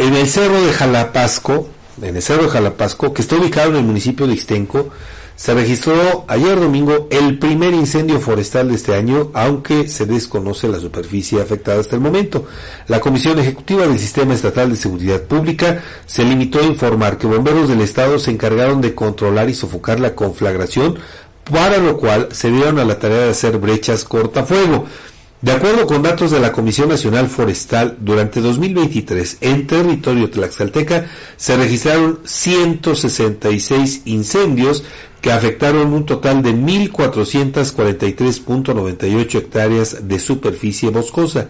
en el cerro de Jalapasco, en el cerro de Jalapasco, que está ubicado en el municipio de Ixtenco, se registró ayer domingo el primer incendio forestal de este año, aunque se desconoce la superficie afectada hasta el momento. La Comisión Ejecutiva del Sistema Estatal de Seguridad Pública se limitó a informar que bomberos del Estado se encargaron de controlar y sofocar la conflagración, para lo cual se dieron a la tarea de hacer brechas cortafuego. De acuerdo con datos de la Comisión Nacional Forestal, durante 2023 en territorio tlaxcalteca se registraron 166 incendios que afectaron un total de 1.443.98 hectáreas de superficie boscosa.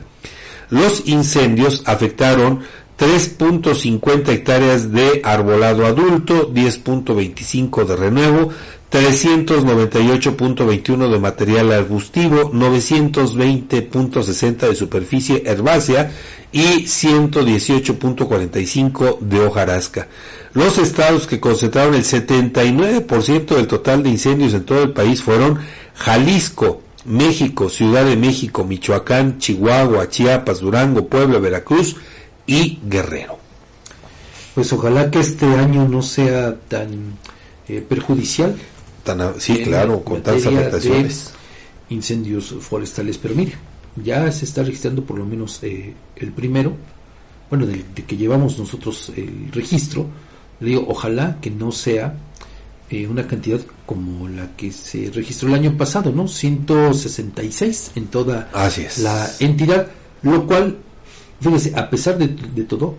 Los incendios afectaron 3.50 hectáreas de arbolado adulto, 10.25 de renuevo, 398.21 de material arbustivo, 920.60 de superficie herbácea y 118.45 de hojarasca. Los estados que concentraron el 79% del total de incendios en todo el país fueron Jalisco, México, Ciudad de México, Michoacán, Chihuahua, Chiapas, Durango, Puebla, Veracruz y Guerrero. Pues ojalá que este año no sea tan eh, perjudicial sí, claro, con tantas afectaciones. incendios forestales, pero mire, ya se está registrando por lo menos eh, el primero, bueno, de, que llevamos nosotros el registro, le digo, ojalá que no sea eh, una cantidad como la que se registró el año pasado, ¿no? 166 en toda la entidad, lo cual, fíjese, a pesar de, de todo,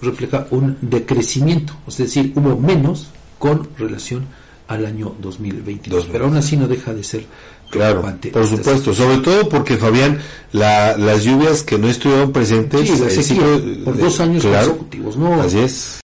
refleja un decrecimiento, es decir, hubo menos con relación al año 2022. Pero aún así no deja de ser Claro, por supuesto, sobre todo porque Fabián, la, las lluvias que no estuvieron presentes, sí, por dos años consecutivos, ¿no? Así es.